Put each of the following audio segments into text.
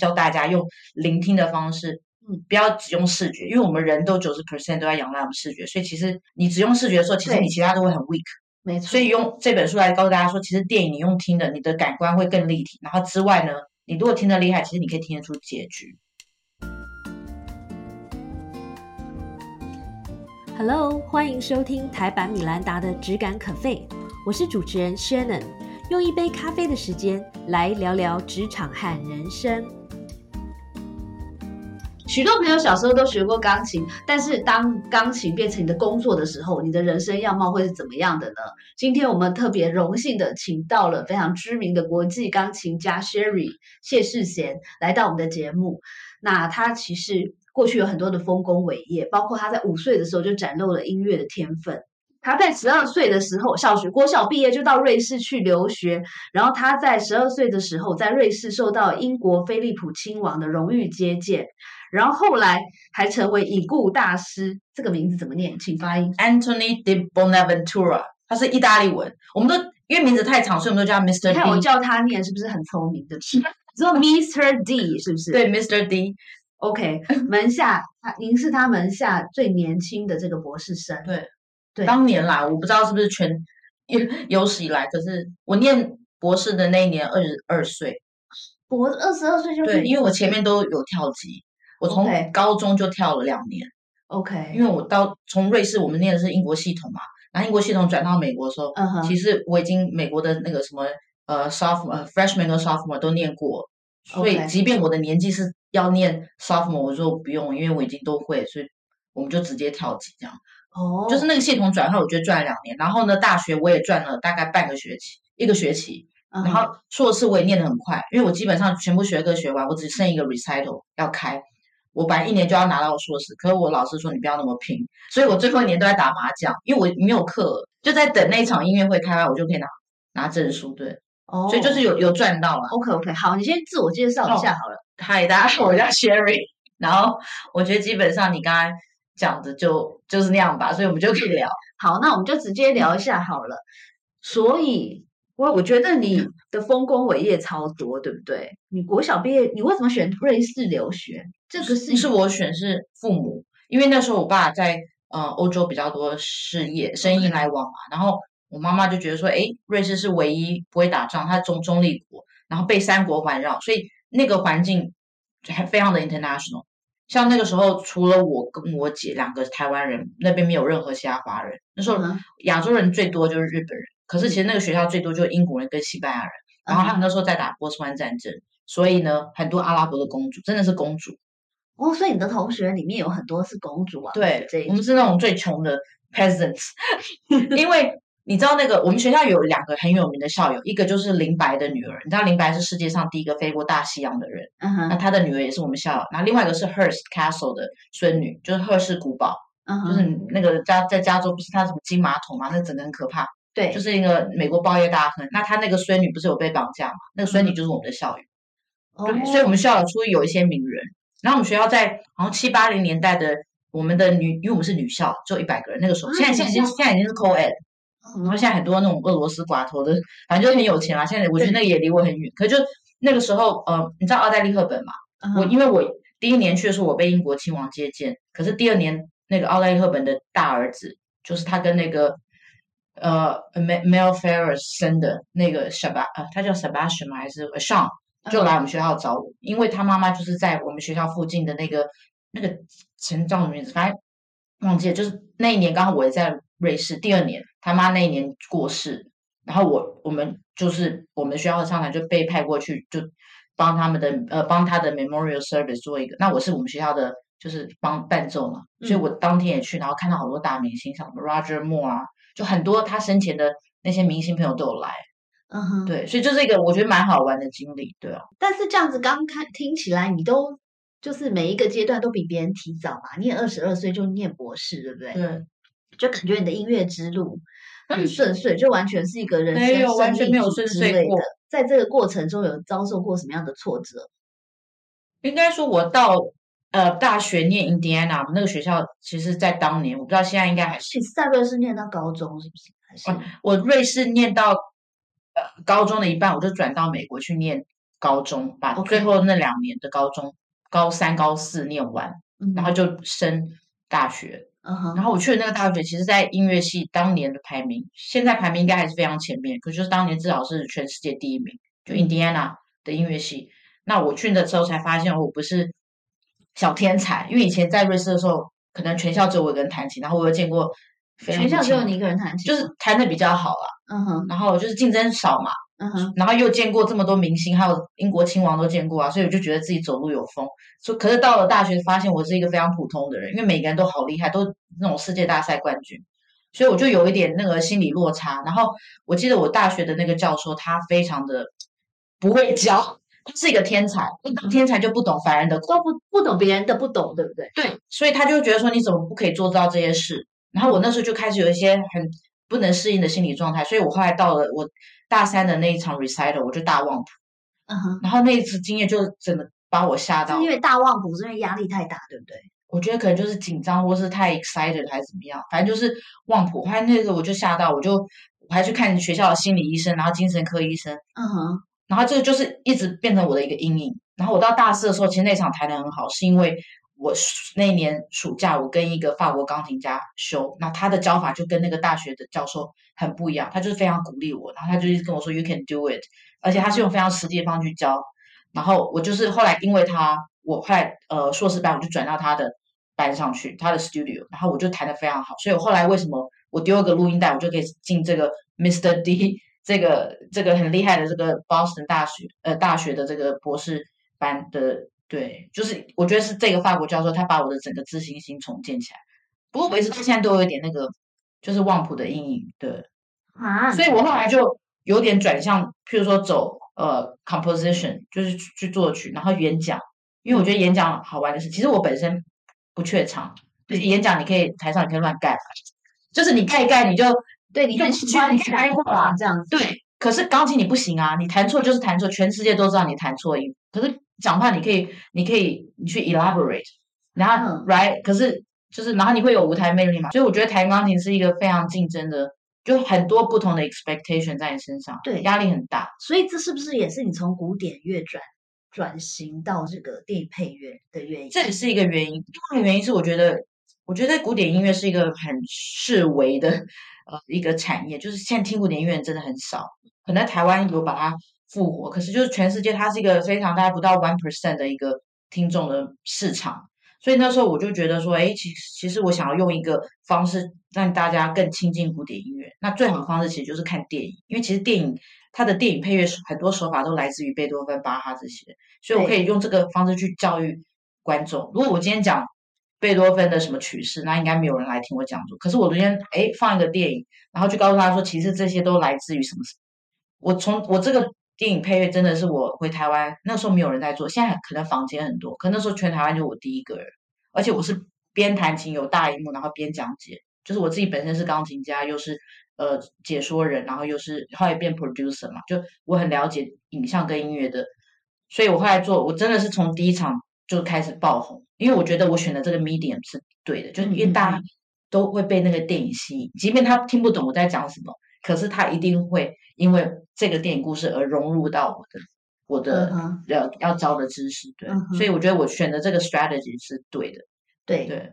教大家用聆听的方式，嗯，不要只用视觉，因为我们人都九十 percent 都在仰赖我们视觉，所以其实你只用视觉的时候，其实你其他都会很 weak。没错。所以用这本书来告诉大家说，其实电影你用听的，你的感官会更立体。然后之外呢，你如果听得厉害，其实你可以听得出结局。Hello，欢迎收听台版米兰达的《只感可废》，我是主持人 Shannon，用一杯咖啡的时间来聊聊职场和人生。许多朋友小时候都学过钢琴，但是当钢琴变成你的工作的时候，你的人生样貌会是怎么样的呢？今天我们特别荣幸的请到了非常知名的国际钢琴家 Sherry 谢世贤来到我们的节目。那他其实过去有很多的丰功伟业，包括他在五岁的时候就展露了音乐的天分。他在十二岁的时候，小学国小毕业就到瑞士去留学，然后他在十二岁的时候在瑞士受到英国菲利普亲王的荣誉接见。然后后来还成为已故大师，这个名字怎么念？请发音。Anthony de Bonaventura，他是意大利文。我们都因为名字太长，所以我们都叫 Mr. D。看我叫他念是不是很聪明的？说 Mr. D 是不是？对，Mr. D。OK，门下他，您是他门下最年轻的这个博士生。对对，当年啦我不知道是不是全有有史以来，可是我念博士的那一年二十二岁，博二十二岁就对，因为我前面都有跳级。我从高中就跳了两年，OK，因为我到从瑞士，我们念的是英国系统嘛，然后英国系统转到美国的时候，其实我已经美国的那个什么呃 sophomore、freshman 和 sophomore 都念过，所以即便我的年纪是要念 sophomore，我说不用，因为我已经都会，所以我们就直接跳级这样。哦，就是那个系统转换，我觉得转了两年，然后呢，大学我也转了大概半个学期，一个学期，然后硕士我也念得很快，因为我基本上全部学科学完，我只剩一个 recital 要开。我本来一年就要拿到硕士，可是我老师说你不要那么拼，所以我最后一年都在打麻将，因为我没有课，就在等那场音乐会开完，我就可以拿拿证书。对，哦，所以就是有有赚到了。OK OK，好，你先自我介绍一下好了。嗨，大家好，我叫 Sherry。然后我觉得基本上你刚才讲的就就是那样吧，所以我们就可以聊。好，那我们就直接聊一下好了。所以。我我觉得你的丰功伟业超多，对不对？你国小毕业，你为什么选瑞士留学？这个是是我选，是父母，因为那时候我爸在呃欧洲比较多事业生意来往嘛，然后我妈妈就觉得说，哎，瑞士是唯一不会打仗，它中中立国，然后被三国环绕，所以那个环境还非常的 international。像那个时候，除了我跟我姐两个台湾人，那边没有任何其他华人。那时候亚洲人最多就是日本人。可是其实那个学校最多就是英国人跟西班牙人，然后他们那时候在打波斯湾战争，所以呢，很多阿拉伯的公主真的是公主哦。所以你的同学里面有很多是公主啊？对，我们是那种最穷的 peasants。因为你知道那个我们学校有两个很有名的校友，一个就是林白的女儿，你知道林白是世界上第一个飞过大西洋的人，嗯哼，那他的女儿也是我们校友。那另外一个是 Hearst Castle 的孙女，就是赫氏古堡，嗯，就是那个加在加州不是他什么金马桶嘛，那整个很可怕。对，就是一个美国报业大亨。那他那个孙女不是有被绑架嘛？那个孙女就是我们的校友。对，所以我们校友出有一些名人。然后我们学校在好像七八零年代的，我们的女，因为我们是女校，就一百个人。那个时候，现在现在已经现在已经是 co-ed。然后现在很多那种俄罗斯寡头的，反正就很有钱啊。现在我觉得那个也离我很远。可就那个时候，呃，你知道奥黛丽赫本嘛？我因为我第一年去的时候，我被英国亲王接见。可是第二年，那个奥黛丽赫本的大儿子，就是他跟那个。呃，Mel Ferris 生的那个 Sab 呃，他叫 Sebastian 吗？还是 Sean？就来我们学校找我，因为他妈妈就是在我们学校附近的那个那个城叫什么名字？反正忘记了。就是那一年刚好我也在瑞士，第二年他妈那一年过世，然后我我们就是我们学校的商场就被派过去，就帮他们的呃帮他的 Memorial Service 做一个。那我是我们学校的就是帮伴奏嘛，所以我当天也去，然后看到好多大明星，像什么 Roger Moore 啊。就很多他生前的那些明星朋友都有来，嗯哼，对，所以就是一个我觉得蛮好玩的经历，对啊。但是这样子刚看听起来，你都就是每一个阶段都比别人提早嘛，你也二十二岁就念博士，对不对？对，就感觉你的音乐之路 很顺遂，就完全是一个人生完全没有顺遂的。在这个过程中有遭受过什么样的挫折？应该说，我到。呃，大学念 Indiana，我们那个学校其实，在当年，我不知道现在应该还是。在瑞士念到高中是不是？还是我瑞士念到呃高中的一半，我就转到美国去念高中，把最后那两年的高中高三、高四念完，嗯然后就升大学。嗯哼，然后我去的那个大学，其实在音乐系当年的排名，现在排名应该还是非常前面，可就是当年至少是全世界第一名，就嗯 Indiana 的音乐系。那我去的时候才发现，我不是小天才，因为以前在瑞士的时候，可能全校只有我一个人弹琴，然后我有见过全校只有你一个人弹琴，就是弹的比较好啦，嗯哼然后就是竞争少嘛，嗯哼，然后又见过这么多明星，还有英国亲王都见过啊，所以我就觉得自己走路有风。所以可是到了大学，发现我是一个非常普通的人，因为每个人都好厉害，都那种世界大赛冠军，所以我就有一点那个心理落差。然后我记得我大学的那个教授，他非常的不会教，他是一个天才，天才就不懂凡人的苦。都不不懂别人的不懂，对不对？对，所以他就觉得说你怎么不可以做到这些事？然后我那时候就开始有一些很不能适应的心理状态，所以我后来到了我大三的那一场 recital，我就大忘谱。嗯哼，然后那一次经验就真的把我吓到是因，为大忘谱，是因为压力太大，对不对？我觉得可能就是紧张或是太 excited 还是怎么样，反正就是忘谱。后来那个我就吓到，我就我还去看学校的心理医生，然后精神科医生，嗯哼，然后这个就是一直变成我的一个阴影。然后我到大四的时候，其实那场弹得很好，是因为我那年暑假我跟一个法国钢琴家修，那他的教法就跟那个大学的教授很不一样，他就是非常鼓励我，然后他就一直跟我说 you can do it，而且他是用非常实际的方式去教。然后我就是后来因为他，我后来呃硕士班我就转到他的班上去，他的 studio，然后我就弹得非常好，所以我后来为什么我丢一个录音带，我就可以进这个 Mr. D 这个这个很厉害的这个 Boston 大学呃大学的这个博士班的，对，就是我觉得是这个法国教授他把我的整个自信心重建起来。不过我一直到现在都有一点那个就是忘谱的阴影，对，啊，所以我后来就有点转向，譬如说走呃 composition，就是去去作曲，然后演讲，因为我觉得演讲好玩的是，其实我本身不怯场，就是演讲你可以台上你可以乱盖，就是你盖一盖你就对你很就喜欢去开话话这样子，对，可是钢琴你不行啊，你弹错就是弹错，全世界都知道你弹错音。可是讲话你可以，你可以你去 elaborate，然后、嗯 right，可是就是然后你会有舞台魅力嘛，所以我觉得弹钢琴是一个非常竞争的，就很多不同的 expectation 在你身上，对压力很大。所以这是不是也是你从古典乐转转型到这个电影配乐的原因？这也是一个原因。另外一个原因是，我觉得，我觉得古典音乐是一个很视为的呃一个产业，就是现在听古典音乐人真的很少，可能台湾有把它复活，可是就是全世界它是一个非常大概不到 one percent 的一个听众的市场。所以那时候我就觉得说，哎，其实其实我想要用一个方式让大家更亲近古典音乐。那最好的方式其实就是看电影，因为其实电影它的电影配乐很多手法都来自于贝多芬、巴哈这些，所以我可以用这个方式去教育观众。如果我今天讲贝多芬的什么曲式，那应该没有人来听我讲座。可是我昨天哎放一个电影，然后就告诉他说，其实这些都来自于什么？我从我这个电影配乐真的是我回台湾那时候没有人在做，现在可能房间很多，可那时候全台湾就我第一个人，而且我是边弹琴有大荧幕，然后边讲解，就是我自己本身是钢琴家，又是呃解说人，然后又是后来变 producer 嘛，就我很了解影像跟音乐的，所以我后来做，我真的是从第一场就开始爆红，因为我觉得我选的这个 medium 是对的，就是因为大家都会被那个电影吸引，即便他听不懂我在讲什么，可是他一定会因为这个电影故事而融入到我的我的要要教的知识，对，所以我觉得我选的这个 strategy 是对的，对，对。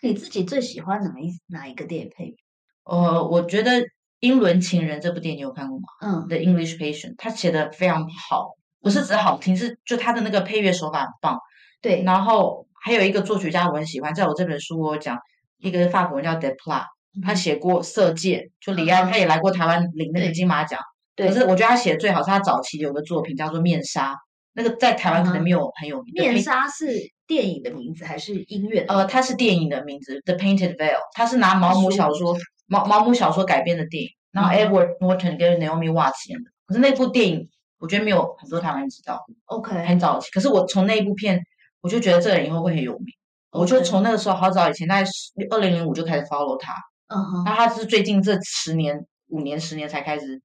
那你自己最喜欢哪一哪一个电影配乐？呃，我觉得《英伦情人》这部电影你有看过吗嗯？The English Patient，他写的非常好，不是只好听，是就他的那个配乐手法很棒。对，然后还有一个作曲家我很喜欢，在我这本书我有讲，一个法国人叫 Desplat，他写过《色戒》，就李安，嗯他也来过台湾领那个金马奖。对可是我觉得他写的最好是他早期有个作品叫做《面纱》，那个在台湾可能嗯没有很有名。面纱是电影的名字还是音乐？呃，它是电影的名字《The Painted Veil》，它是拿毛姆小说毛毛姆小说改编的电影，然后嗯 Edward Norton 跟 Naomi Watts 演的。可是那部电影我觉得没有很多台湾人知道，OK，很早期。可是我从那一部片，我就觉得这个人以后会很有名。我就从那个时候好早以前，在二零零五就开始 follow 他，嗯哼，那他是最近这十年、五年、十年才开始，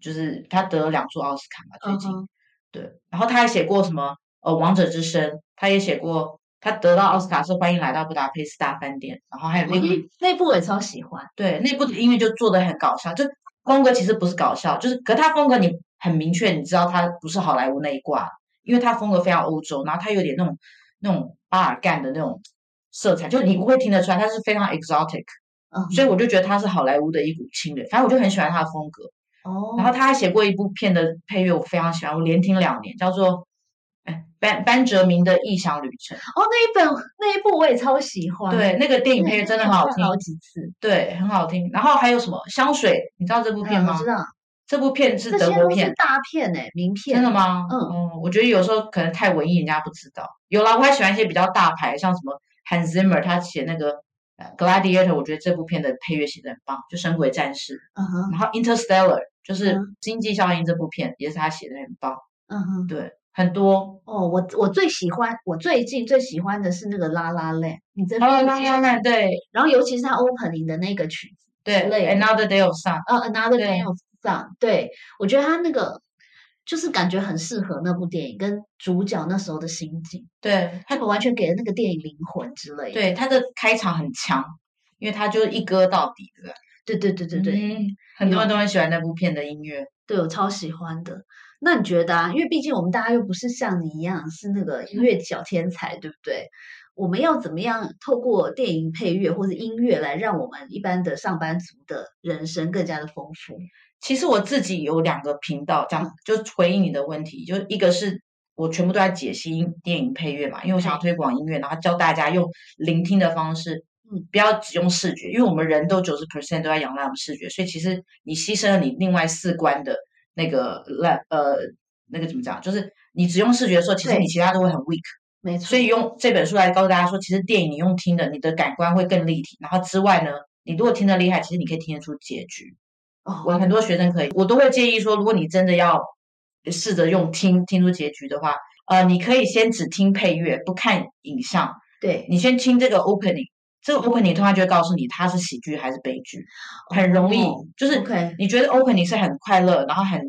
就是他得了两座奥斯卡嘛，最近。对，然后他还写过什么呃《王者之声》，他也写过，他得到奥斯卡是《欢迎来到布达佩斯大饭店》，然后还有那个、那部我也超喜欢。对那部的音乐就做的很搞笑，就风格其实不是搞笑，就是可他风格你很明确，你知道他不是好莱坞那一挂，因为他风格非常欧洲，然后他有点那种那种巴尔干的那种色彩，就你不会听得出来，他是非常 exotic，嗯，所以我就觉得他是好莱坞的一股清流，反正我就很喜欢他的风格。哦，然后他还写过一部片的配乐，我非常喜欢，我连听两年，叫做哎班班哲明的异想旅程。哦，那一本那一部我也超喜欢，对，那个电影配乐真的很好听，好几次。对，很好听。然后还有什么香水？你知道这部片吗？嗯我知道，这部片是德国片，大片哎，名片。真的？吗？嗯嗯，我觉得有时候可能太文艺，人家不知道。有啦，我还喜欢一些比较大牌，像什么 Hans Zimmer，他写那个呃 Gladiator，我觉得这部片的配乐写的很棒，就《神鬼战士》。嗯哼，然后 Interstellar 就是嗯《星际效应》这部片也是他写的很棒。嗯哼。对，很多。哦，我我最喜欢，我最近最喜欢的是那个《拉拉链》，你这哦，拉拉曼对然后尤其是他 opening 的那个曲子，对，Another Day of Sun，呃，Another Day of 对我觉得他那个就是感觉很适合那部电影跟主角那时候的心境，对他们完全给了那个电影灵魂之类的。对，他的开场很强，因为他就是一歌到底，对不对？对对对对对，嗯很多人都很喜欢那部片的音乐。对我超喜欢的。那你觉得啊？因为毕竟我们大家又不是像你一样是那个音乐小天才，对不对？我们要怎么样透过电影配乐或者音乐来让我们一般的上班族的人生更加的丰富？其实我自己有两个频道，这样就回应你的问题，就一个是我全部都在解析音电影配乐嘛，因为我想要推广音乐，然后教大家用聆听的方式，嗯，不要只用视觉，因为我们人都九十 percent 都在仰赖我们视觉，所以其实你牺牲了你另外四关的那个来呃那个怎么讲，就是你只用视觉的时候，其实你其他都会很 weak。没错，所以用这本书来告诉大家说，其实电影你用听的，你的感官会更立体。然后之外呢，你如果听得厉害，其实你可以听得出结局。哦，我很多学生可以，我都会建议说，如果你真的要试着用听听出结局的话，呃，你可以先只听配乐，不看影像，对，你先听这个 opening。这个 opening 通常就会告诉你它是喜剧还是悲剧，很容易，哦就是你觉得 opening 是很快乐，然后很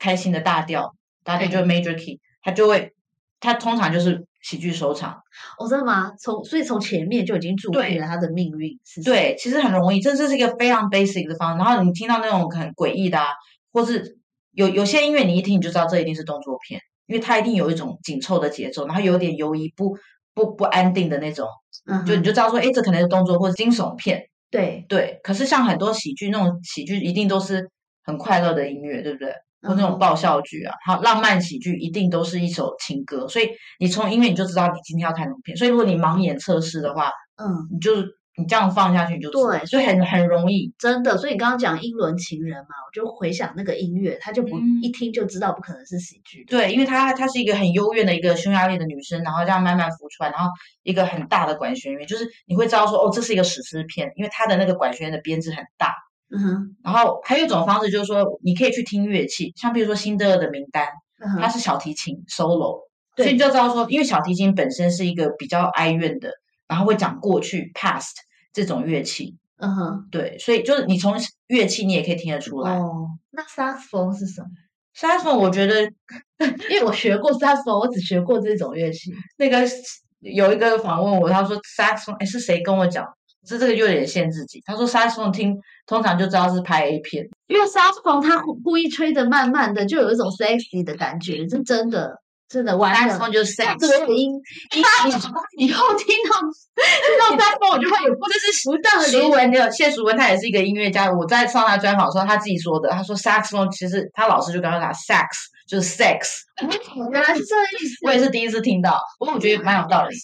开心的大调，大调就是 major key，它就会，它通常就是喜剧收场。哦，真的吗？从所以从前面就已经注定了他的命运是对，其实很容易，这这是一个非常 basic 的方式。然后你听到那种很诡异的啊，或是有有些音乐你一听你就知道这一定是动作片，因为它一定有一种紧凑的节奏，然后有点犹疑不不不安定的那种，嗯，就你就知道说，哎，这可能是动作或者惊悚片。对，对，可是像很多喜剧那种喜剧一定都是很快乐的音乐，对不对？或那种爆笑剧啊，好浪漫喜剧，一定都是一首情歌。所以你从音乐你就知道你今天要看什么片。所以如果你盲眼测试的话，嗯，你就你这样放下去你就对所以很很容易。真的。所以你刚刚讲英伦情人嘛，我就回想那个音乐，他就不、嗯一听就知道不可能是喜剧。对，因为她她是一个很幽怨的一个匈牙利的女生，然后这样慢慢浮出来，然后一个很大的管弦乐，就是你会知道说，哦，这是一个史诗片，因为它的那个管弦乐的编制很大。嗯哼，然后还有一种方式就是说，你可以去听乐器，像比如说辛德勒的名单，嗯哼，它是小提琴 solo，对所以你就知道说，因为小提琴本身是一个比较哀怨的，然后会讲过去 past 这种乐器，嗯哼，对，所以就是你从乐器你也可以听得出来。哦，那萨克斯风是什么？萨克斯风我觉得 因为我学过萨克斯风，我只学过这种乐器。那个有一个访问我，他说萨克斯风，哎，是谁跟我讲？这这个就有点限自己。他说萨克斯风听通常就知道是拍 A 片，因为萨克斯风它故故意吹的慢慢的，就有一种 sexy 的感觉，这真的真的完了。萨克斯风就是这 sex。个音，以以后听到听到萨克斯风，我就会有或者是不当的联淑文，你有谢淑文，他也是一个音乐家。我在上他专访的时候，他自己说的，他说萨克斯风其实他老师就跟他讲 sax 就是 sex，原来是这个意思。我也是第一次听到，不过我觉得蛮有道理。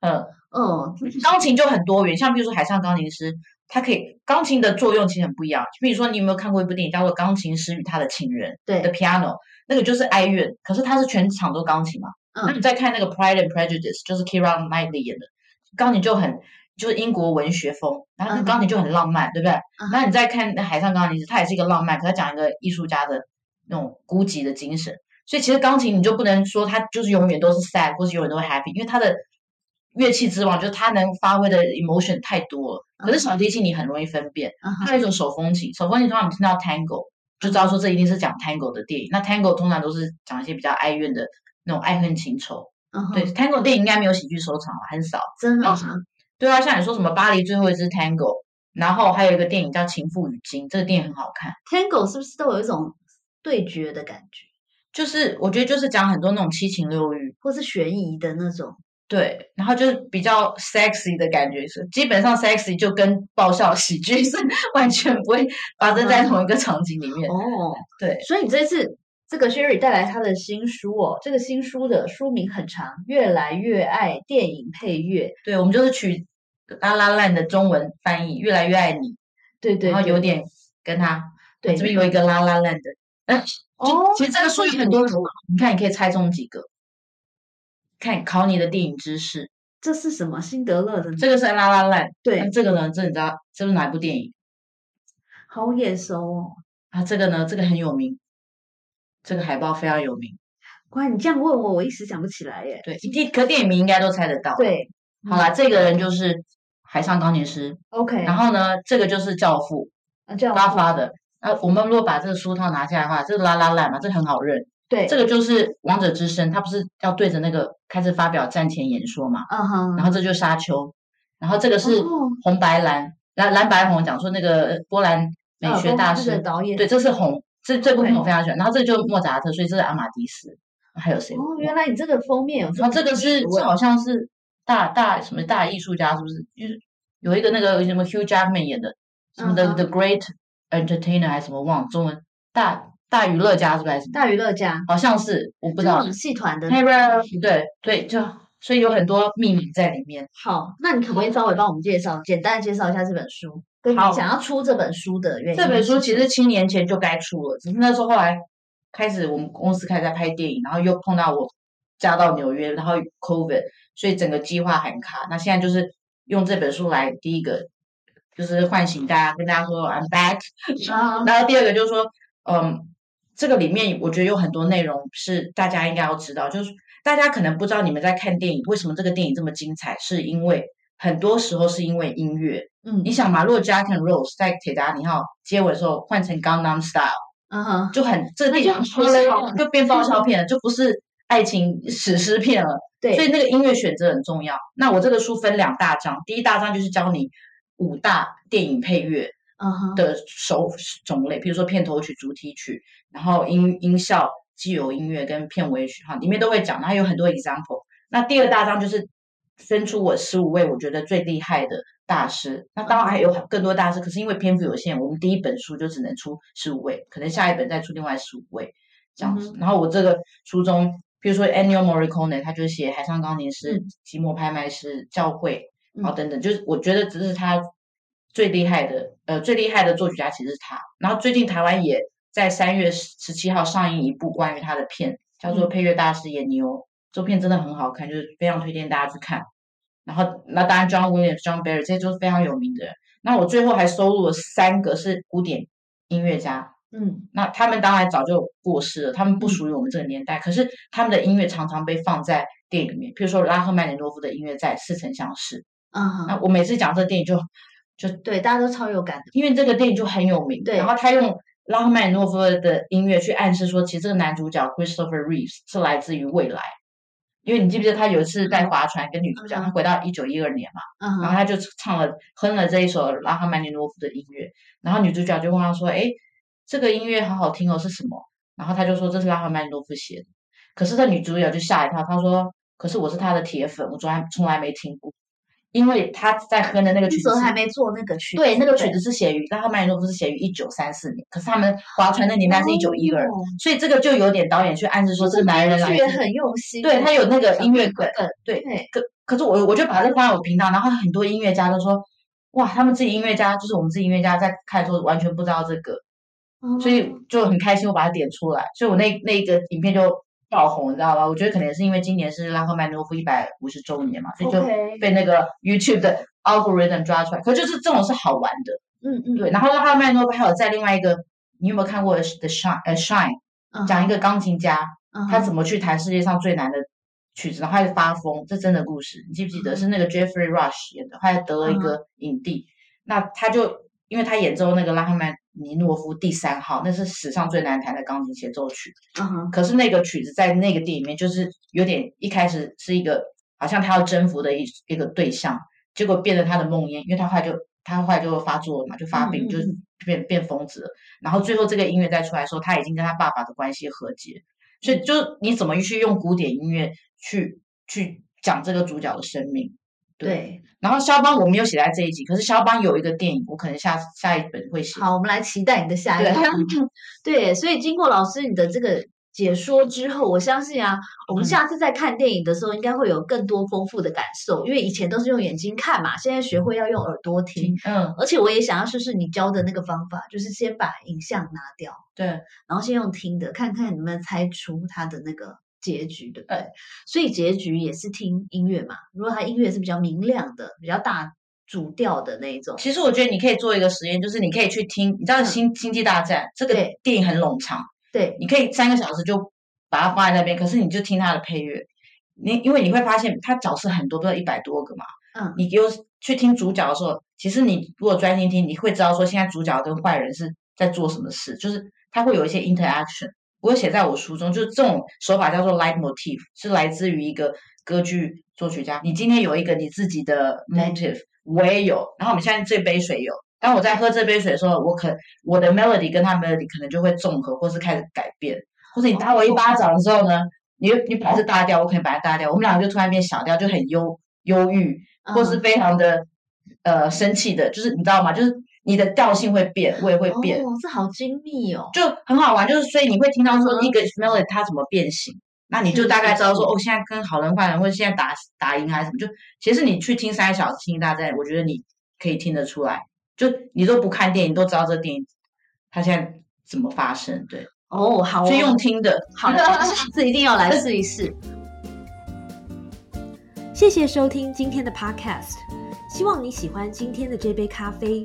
嗯，嗯，钢琴就很多元，像比如说海上钢琴师，它可以钢琴的作用其实很不一样。比如说你有没有看过一部电影叫做《钢琴师与他的情人》对的 Piano，那个就是哀怨，可是它是全场都钢琴嘛。那嗯你再看那个《Pride and Prejudice》，就是 Keira Knightley 演的，钢琴就很就是英国文学风，然后那钢琴就很浪漫，对不对？嗯那你再看那海上钢琴师，它也是一个浪漫，可它讲一个艺术家的那种孤寂的精神。所以其实钢琴你就不能说它就是永远都是 sad 或是永远都会 happy，因为它的乐器之王就是它能发挥的 emotion 太多了。可是小提琴你很容易分辨，嗯哼还有一种手风琴，手风琴通常你听到 tango 就知道说这一定是讲 tango 的电影。那 tango 通常都是讲一些比较哀怨的那种爱恨情仇。对，tango 电影应该没有喜剧收场了，很少。真的吗？对啊，像你说什么巴黎最后一支 tango，然后还有一个电影叫《情妇与金》，这个电影很好看，Tango 是不是都有一种对决的感觉，就是我觉得就是讲很多那种七情六欲，或是悬疑的那种？对，然后就是比较 sexy 的感觉是，基本上 sexy 就跟爆笑喜剧是 完全不会发生在同一个场景里面。哦，对，所以你这次这个 Sherry 带来他的新书哦，这个新书的书名很长，《越来越爱电影配乐》。对，我们就是取拉拉烂的中文翻译，越来越爱你，对对对然后有点跟他，对这边有一个拉拉烂的，嗯，哦，其实这个书有很多种，你看你可以猜中几个，看考你的电影知识。这是什么？辛德勒的这个是拉拉烂，对那这个呢，这你知道这是哪一部电影好眼熟哦。啊？这个呢，这个很有名，这个海报非常有名。哇，你这样问我，我一时想不起来耶。对，电可电影名应该都猜得到。，对，好啦，这个人就是海上钢琴师，，OK，然后呢，这个就是教父啊教父发发的。那我们如果把这个书套拿下来的话，这个拉拉烂嘛，这个很好认。对，这个就是《王者之声》，他不是要对着那个开始发表战前演说嘛？嗯哼，然后这就是沙丘，然后这个是哦红白蓝蓝蓝白红，讲说那个波兰美学大师个导演对，这是红，这这部片我非常喜欢。然后这就是莫扎特，所以这是阿玛迪斯，还有谁？哦，原来你这个封面有然后这个是这这好像是大大什么大艺术家，是不是？就是有一个那个什么 Hugh Jackman 演的，什么的嗯哼 The Great Entertainer 还是什么忘了中文大大娱乐家是不是？还是大娱乐家，好像是我不知道这。种戏团的。对对，就所以有很多秘密在里面。好，那你可不可以稍微帮我们介绍，简单地介绍一下这本书，跟你好想要出这本书的原因？这本书其实七年前就该出了，只是那时候后来开始我们公司开始在拍电影，然后又碰到我嫁到纽约，然后 COVID，所以整个计划很卡。那现在就是用这本书来第一个就是唤醒大家，跟大家说 I'm back。啊，然后第二个就是说，嗯，这个里面我觉得有很多内容是大家应该要知道，就是大家可能不知道你们在看电影，为什么这个电影这么精彩，是因为很多时候是因为音乐。嗯你想嘛，如果 Jack and Rose 在铁达尼号接吻的时候换成 Gangnam Style，嗯哼，就很这个电影就就变爆笑片了，就不是爱情史诗片了。对，所以那个音乐选择很重要。那我这个书分两大章，第一大章就是教你五大电影配乐的手种类，比如说片头曲、主题曲，然后音音效、既有音乐跟片尾曲，哈，里面都会讲，然后有很多 example。那第二大章就是分出我十五位我觉得最厉害的大师，那当然还有更多大师，可是因为篇幅有限，我们第一本书就只能出十五位，可能下一本再出另外十五位这样子。然后我这个书中，比如说 Ennio Morricone，他就是写《海上钢琴师》嗯。寂寞拍卖师》、教会，然等等，就是我觉得只是他最厉害的，呃，最厉害的作曲家其实是他。然后最近台湾也在三月十七号上映一部关于他的片，叫做《嗯配乐大师野牛》，这部片真的很好看，就是非常推荐大家去看。然后那当然 John Williams、John Barry 这些都是非常有名的人。那我最后还收录了三个是古典音乐家，嗯那他们当然早就过世了，他们不属于我们这个年代，可是他们的音乐常常被放在电影里面，譬如说拉赫曼尼诺夫的音乐在《似曾相识》。嗯哼，那我每次讲这个电影就就对，大家都超有感的。因为这个电影就很有名，对然后他用拉赫曼尼诺夫的音乐去暗示说，其实这个男主角 Christopher Reeves 是来自于未来。因为你记不记得他有一次在划船跟女主角，嗯他回到一九一二年嘛，嗯，然后他就唱了哼了这一首拉赫曼尼诺夫的音乐，然后女主角就问他说：“哎，这个音乐好好听哦，是什么？”然后他就说：“这是拉赫曼尼诺夫写的。”可是这女主角就吓一跳，她说：“可是我是他的铁粉，我从来从来没听过，因为他在哼的那个曲子还没做那个曲子，对，那个曲子是写于拉赫曼尼诺夫是写于一九三四年，可是他们划船的年代是一九一二，哦。所以这个就有点导演去暗示说这个男人来也很用心，对他有那个音乐梗梗，对对，可可是我我就把这个放在我频道，然后很多音乐家都说，哇，他们自己音乐家就是我们自己音乐家在看的时候完全不知道这个，所以哦。就很开心我把它点出来，所以我那那一个影片就爆红，你知道吧？我觉得可能是因为今年是拉赫曼诺夫一百五十周年嘛，所以就被那个 YouTube 的 algorithm 抓出来，可就是这种是好玩的。嗯嗯，对，然后拉赫曼诺夫还有在另外一个，你有没有看过 The Shine？呃，Shine 嗯讲一个钢琴家，嗯他怎么去弹世界上最难的曲子，然后他就发疯，这真的故事，你记不记得？嗯是那个 Jeffrey Rush 演的，他还得了一个影帝。那他就因为他演奏那个拉赫曼尼诺夫第三号，那是史上最难弹的钢琴协奏曲。嗯哼，可是那个曲子在那个电影里面，就是有点一开始是一个好像他要征服的一一个对象，结果变成他的梦魇，因为他后来就他后来就发作了嘛，就发病，嗯嗯就是变变疯子了。然后最后这个音乐再出来的时候，他已经跟他爸爸的关系和解。所以，就你怎么去用古典音乐去去讲这个主角的生命？对，然后肖邦我没有写在这一集，可是肖邦有一个电影，我可能下下一本会写。好，我们来期待你的下一对。对，所以经过老师你的这个解说之后，我相信啊，我们嗯下次在看电影的时候，应该会有更多丰富的感受，因为以前都是用眼睛看嘛，现在学会要用耳朵听。嗯，而且我也想要试试你教的那个方法，就是先把影像拿掉，对，然后先用听的，看看能不能猜出它的那个结局，对不对？呃所以结局也是听音乐嘛。如果他音乐是比较明亮的、比较大主调的那一种，其实我觉得你可以做一个实验，就是你可以去听，你知道《星星际大战》这个电影很冗长，对，你可以三个小时就把它放在那边，可是你就听它的配乐，你因为你会发现它角色很多，不知道一百多个嘛，嗯，你有去听主角的时候，其实你如果专心听，你会知道说现在主角跟坏人是在做什么事，就是他会有一些 interaction。我有写在我书中，就是这种手法叫做 light motif，是来自于一个歌剧作曲家。你今天有一个你自己的 motive，我也有，然后我们现在这杯水有。当我在喝这杯水的时候，我可我的 melody 跟他 melody 可能就会综合，或是开始改变，或者你打我一巴掌的时候呢，你你本来是大调，我可能把它大调，我们两个就突然变小调，就很忧忧郁，或是嗯非常的呃生气的，就是你知道吗？就是你的调性会变，我也会变，哦，这好精密哦。就很好玩。就是所以你会听到说嗯一个 melody 它怎么变形，那你就大概知道说哦，现在跟好人坏人，或者现在打打赢还是什么，就其实你去听三个小时《星际大战》，我觉得你可以听得出来，就你都不看电影，都知道这个电影它现在怎么发生，对，哦，好哦，所以用听的，好的，下次一定要来试一试。谢谢收听今天的 Podcast，希望你喜欢今天的这杯咖啡。